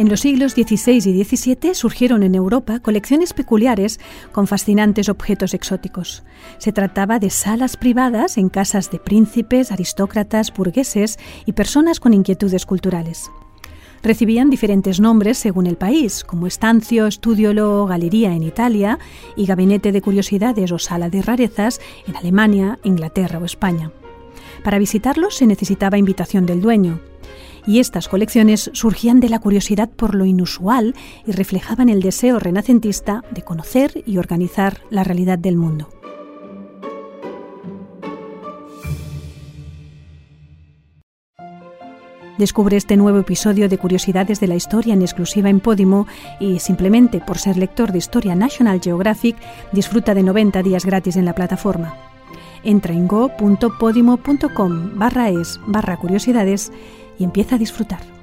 En los siglos XVI y XVII surgieron en Europa colecciones peculiares con fascinantes objetos exóticos. Se trataba de salas privadas en casas de príncipes, aristócratas, burgueses y personas con inquietudes culturales. Recibían diferentes nombres según el país, como estancio, estudiolo, galería en Italia y gabinete de curiosidades o sala de rarezas en Alemania, Inglaterra o España. Para visitarlos se necesitaba invitación del dueño y estas colecciones surgían de la curiosidad por lo inusual y reflejaban el deseo renacentista de conocer y organizar la realidad del mundo. Descubre este nuevo episodio de Curiosidades de la Historia en exclusiva en Podimo y simplemente por ser lector de Historia National Geographic disfruta de 90 días gratis en la plataforma. Entra en go.podimo.com barra es barra curiosidades y empieza a disfrutar.